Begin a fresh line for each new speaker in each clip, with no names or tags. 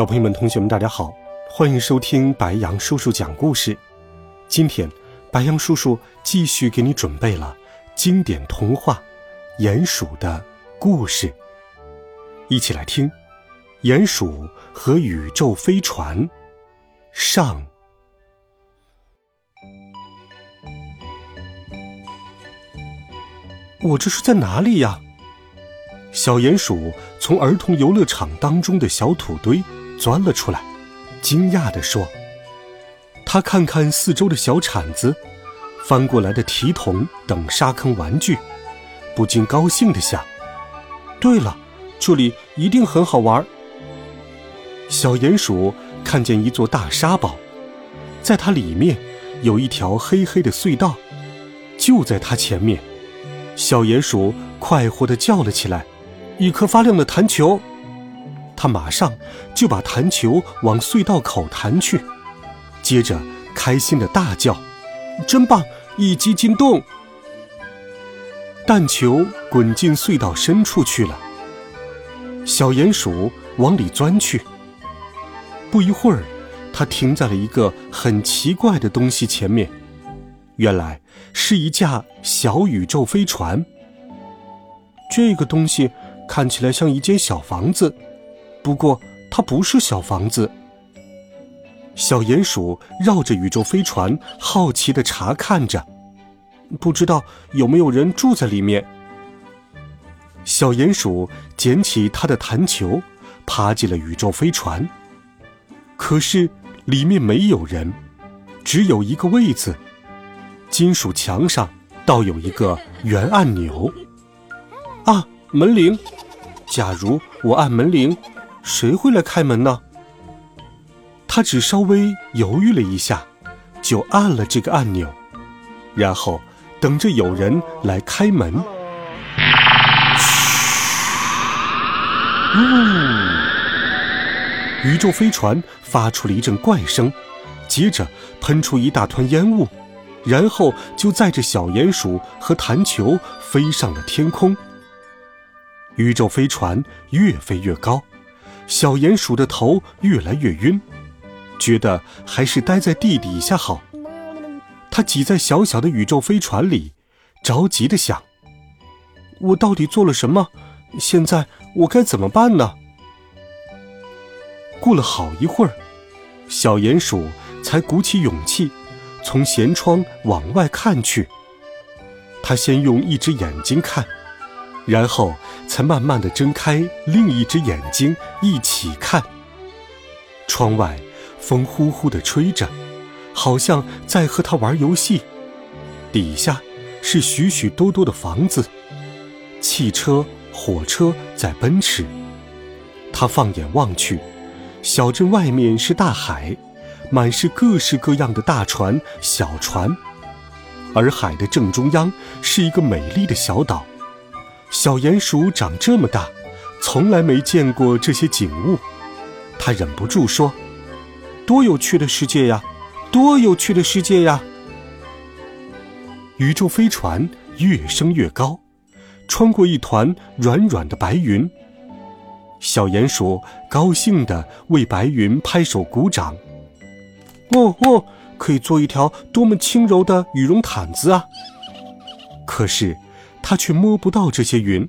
小朋友们、同学们，大家好，欢迎收听白羊叔叔讲故事。今天，白羊叔叔继续给你准备了经典童话《鼹鼠的故事》，一起来听《鼹鼠和宇宙飞船》上。我这是在哪里呀？小鼹鼠从儿童游乐场当中的小土堆钻了出来，惊讶地说：“他看看四周的小铲子、翻过来的提桶等沙坑玩具，不禁高兴地想：对了，这里一定很好玩。”小鼹鼠看见一座大沙堡，在它里面有一条黑黑的隧道，就在它前面，小鼹鼠快活地叫了起来。一颗发亮的弹球，他马上就把弹球往隧道口弹去，接着开心的大叫：“真棒！一击进洞！”弹球滚进隧道深处去了。小鼹鼠往里钻去。不一会儿，它停在了一个很奇怪的东西前面，原来是一架小宇宙飞船。这个东西。看起来像一间小房子，不过它不是小房子。小鼹鼠绕着宇宙飞船，好奇的查看着，不知道有没有人住在里面。小鼹鼠捡起它的弹球，爬进了宇宙飞船。可是里面没有人，只有一个位子。金属墙上倒有一个圆按钮。啊，门铃。假如我按门铃，谁会来开门呢？他只稍微犹豫了一下，就按了这个按钮，然后等着有人来开门。嗯，宇宙飞船发出了一阵怪声，接着喷出一大团烟雾，然后就载着小鼹鼠和弹球飞上了天空。宇宙飞船越飞越高，小鼹鼠的头越来越晕，觉得还是待在地底下好。它挤在小小的宇宙飞船里，着急的想：“我到底做了什么？现在我该怎么办呢？”过了好一会儿，小鼹鼠才鼓起勇气，从舷窗往外看去。他先用一只眼睛看。然后才慢慢的睁开另一只眼睛，一起看。窗外风呼呼的吹着，好像在和他玩游戏。底下是许许多多的房子，汽车、火车在奔驰。他放眼望去，小镇外面是大海，满是各式各样的大船、小船，而海的正中央是一个美丽的小岛。小鼹鼠长这么大，从来没见过这些景物，他忍不住说：“多有趣的世界呀，多有趣的世界呀！”宇宙飞船越升越高，穿过一团软软的白云。小鼹鼠高兴地为白云拍手鼓掌。哦哦，可以做一条多么轻柔的羽绒毯子啊！可是。他却摸不到这些云。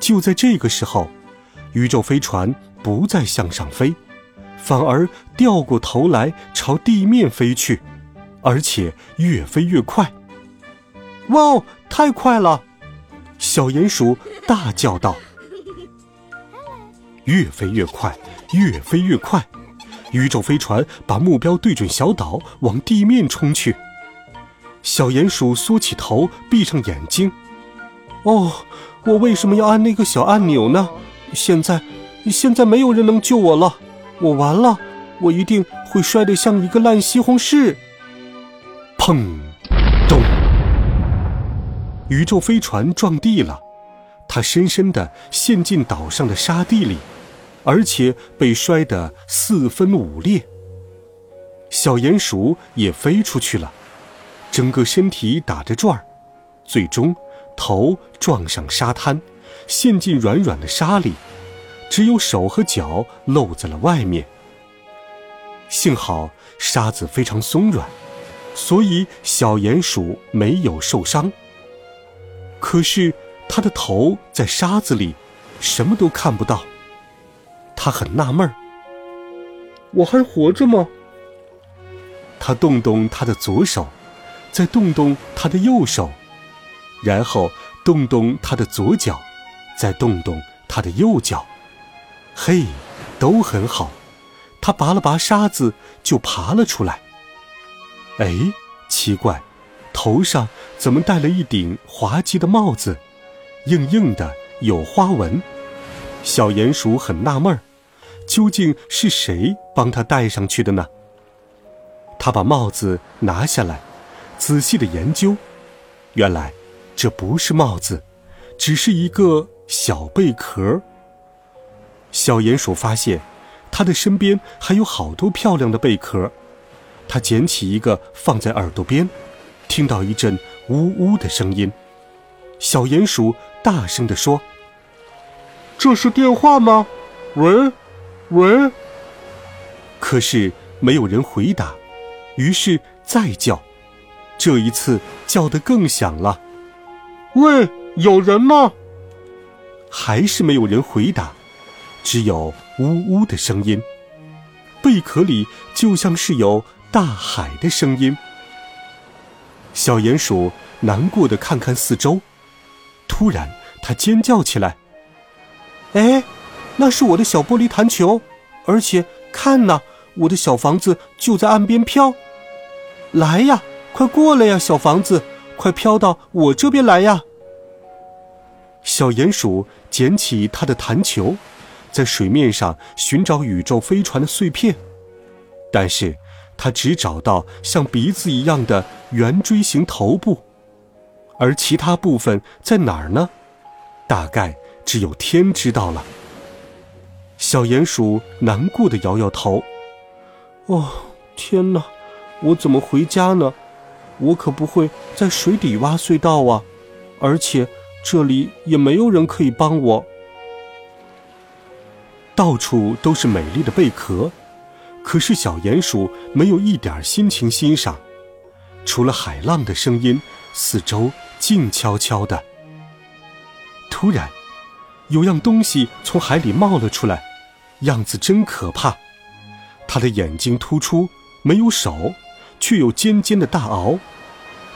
就在这个时候，宇宙飞船不再向上飞，反而掉过头来朝地面飞去，而且越飞越快。哇哦，太快了！小鼹鼠大叫道：“越飞越快，越飞越快！”宇宙飞船把目标对准小岛，往地面冲去。小鼹鼠缩起头，闭上眼睛。哦，我为什么要按那个小按钮呢？现在，现在没有人能救我了。我完了，我一定会摔得像一个烂西红柿。砰，咚！宇宙飞船撞地了，它深深地陷进岛上的沙地里，而且被摔得四分五裂。小鼹鼠也飞出去了，整个身体打着转儿，最终头撞上沙滩，陷进软软的沙里，只有手和脚露在了外面。幸好沙子非常松软，所以小鼹鼠没有受伤。可是它的头在沙子里，什么都看不到。它很纳闷儿：我还活着吗？他动动他的左手，再动动他的右手，然后动动他的左脚，再动动他的右脚。嘿，都很好。他拔了拔沙子，就爬了出来。哎，奇怪，头上怎么戴了一顶滑稽的帽子，硬硬的，有花纹。小鼹鼠很纳闷儿，究竟是谁帮他戴上去的呢？他把帽子拿下来，仔细的研究，原来这不是帽子，只是一个小贝壳。小鼹鼠发现，它的身边还有好多漂亮的贝壳。它捡起一个放在耳朵边，听到一阵呜呜的声音。小鼹鼠大声地说：“这是电话吗？喂，喂。”可是没有人回答。于是再叫，这一次叫得更响了。喂，有人吗？还是没有人回答，只有呜呜的声音。贝壳里就像是有大海的声音。小鼹鼠难过的看看四周，突然他尖叫起来：“哎，那是我的小玻璃弹球，而且看呐！”我的小房子就在岸边飘，来呀，快过来呀，小房子，快飘到我这边来呀！小鼹鼠捡起它的弹球，在水面上寻找宇宙飞船的碎片，但是它只找到像鼻子一样的圆锥形头部，而其他部分在哪儿呢？大概只有天知道了。小鼹鼠难过的摇摇头。哦，天哪！我怎么回家呢？我可不会在水底挖隧道啊！而且这里也没有人可以帮我。到处都是美丽的贝壳，可是小鼹鼠没有一点心情欣赏。除了海浪的声音，四周静悄悄的。突然，有样东西从海里冒了出来，样子真可怕。他的眼睛突出，没有手，却有尖尖的大螯。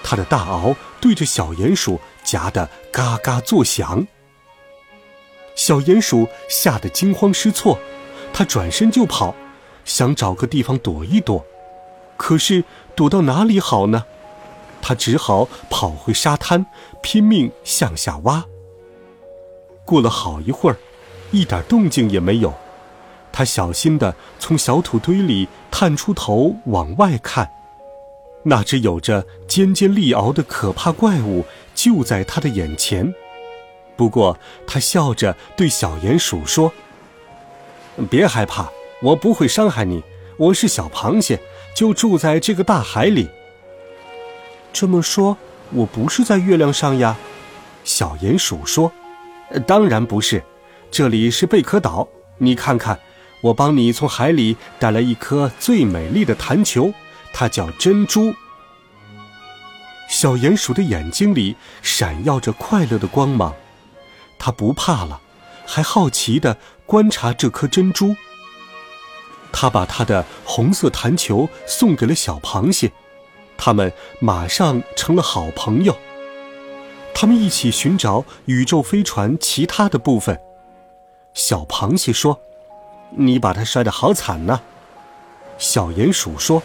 他的大螯对着小鼹鼠夹得嘎嘎作响。小鼹鼠吓得惊慌失措，它转身就跑，想找个地方躲一躲。可是躲到哪里好呢？他只好跑回沙滩，拼命向下挖。过了好一会儿，一点动静也没有。他小心地从小土堆里探出头往外看，那只有着尖尖利螯的可怕怪物就在他的眼前。不过，他笑着对小鼹鼠说：“别害怕，我不会伤害你。我是小螃蟹，就住在这个大海里。”这么说，我不是在月亮上呀？小鼹鼠说：“当然不是，这里是贝壳岛，你看看。”我帮你从海里带来一颗最美丽的弹球，它叫珍珠。小鼹鼠的眼睛里闪耀着快乐的光芒，它不怕了，还好奇地观察这颗珍珠。它把它的红色弹球送给了小螃蟹，他们马上成了好朋友。他们一起寻找宇宙飞船其他的部分。小螃蟹说。你把它摔得好惨呢，小鼹鼠说：“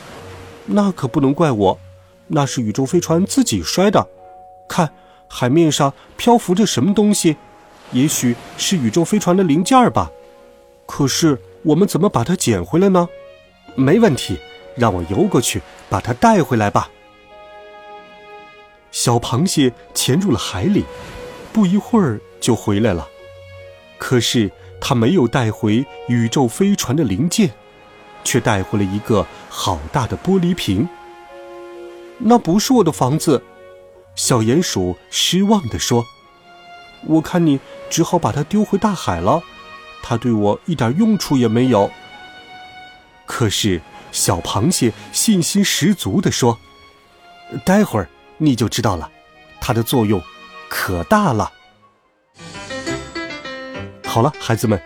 那可不能怪我，那是宇宙飞船自己摔的。看，海面上漂浮着什么东西？也许是宇宙飞船的零件吧。可是我们怎么把它捡回来呢？没问题，让我游过去把它带回来吧。小螃蟹潜入了海里，不一会儿就回来了。可是它没有带回宇宙飞船的零件，却带回了一个好大的玻璃瓶。那不是我的房子，小鼹鼠失望地说：“我看你只好把它丢回大海了，它对我一点用处也没有。”可是小螃蟹信心十足地说：“待会儿你就知道了，它的作用可大了。”好了，孩子们，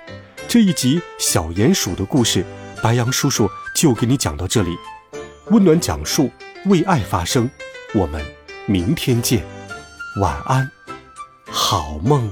这一集小鼹鼠的故事，白羊叔叔就给你讲到这里。温暖讲述。为爱发声，我们明天见，晚安，好梦。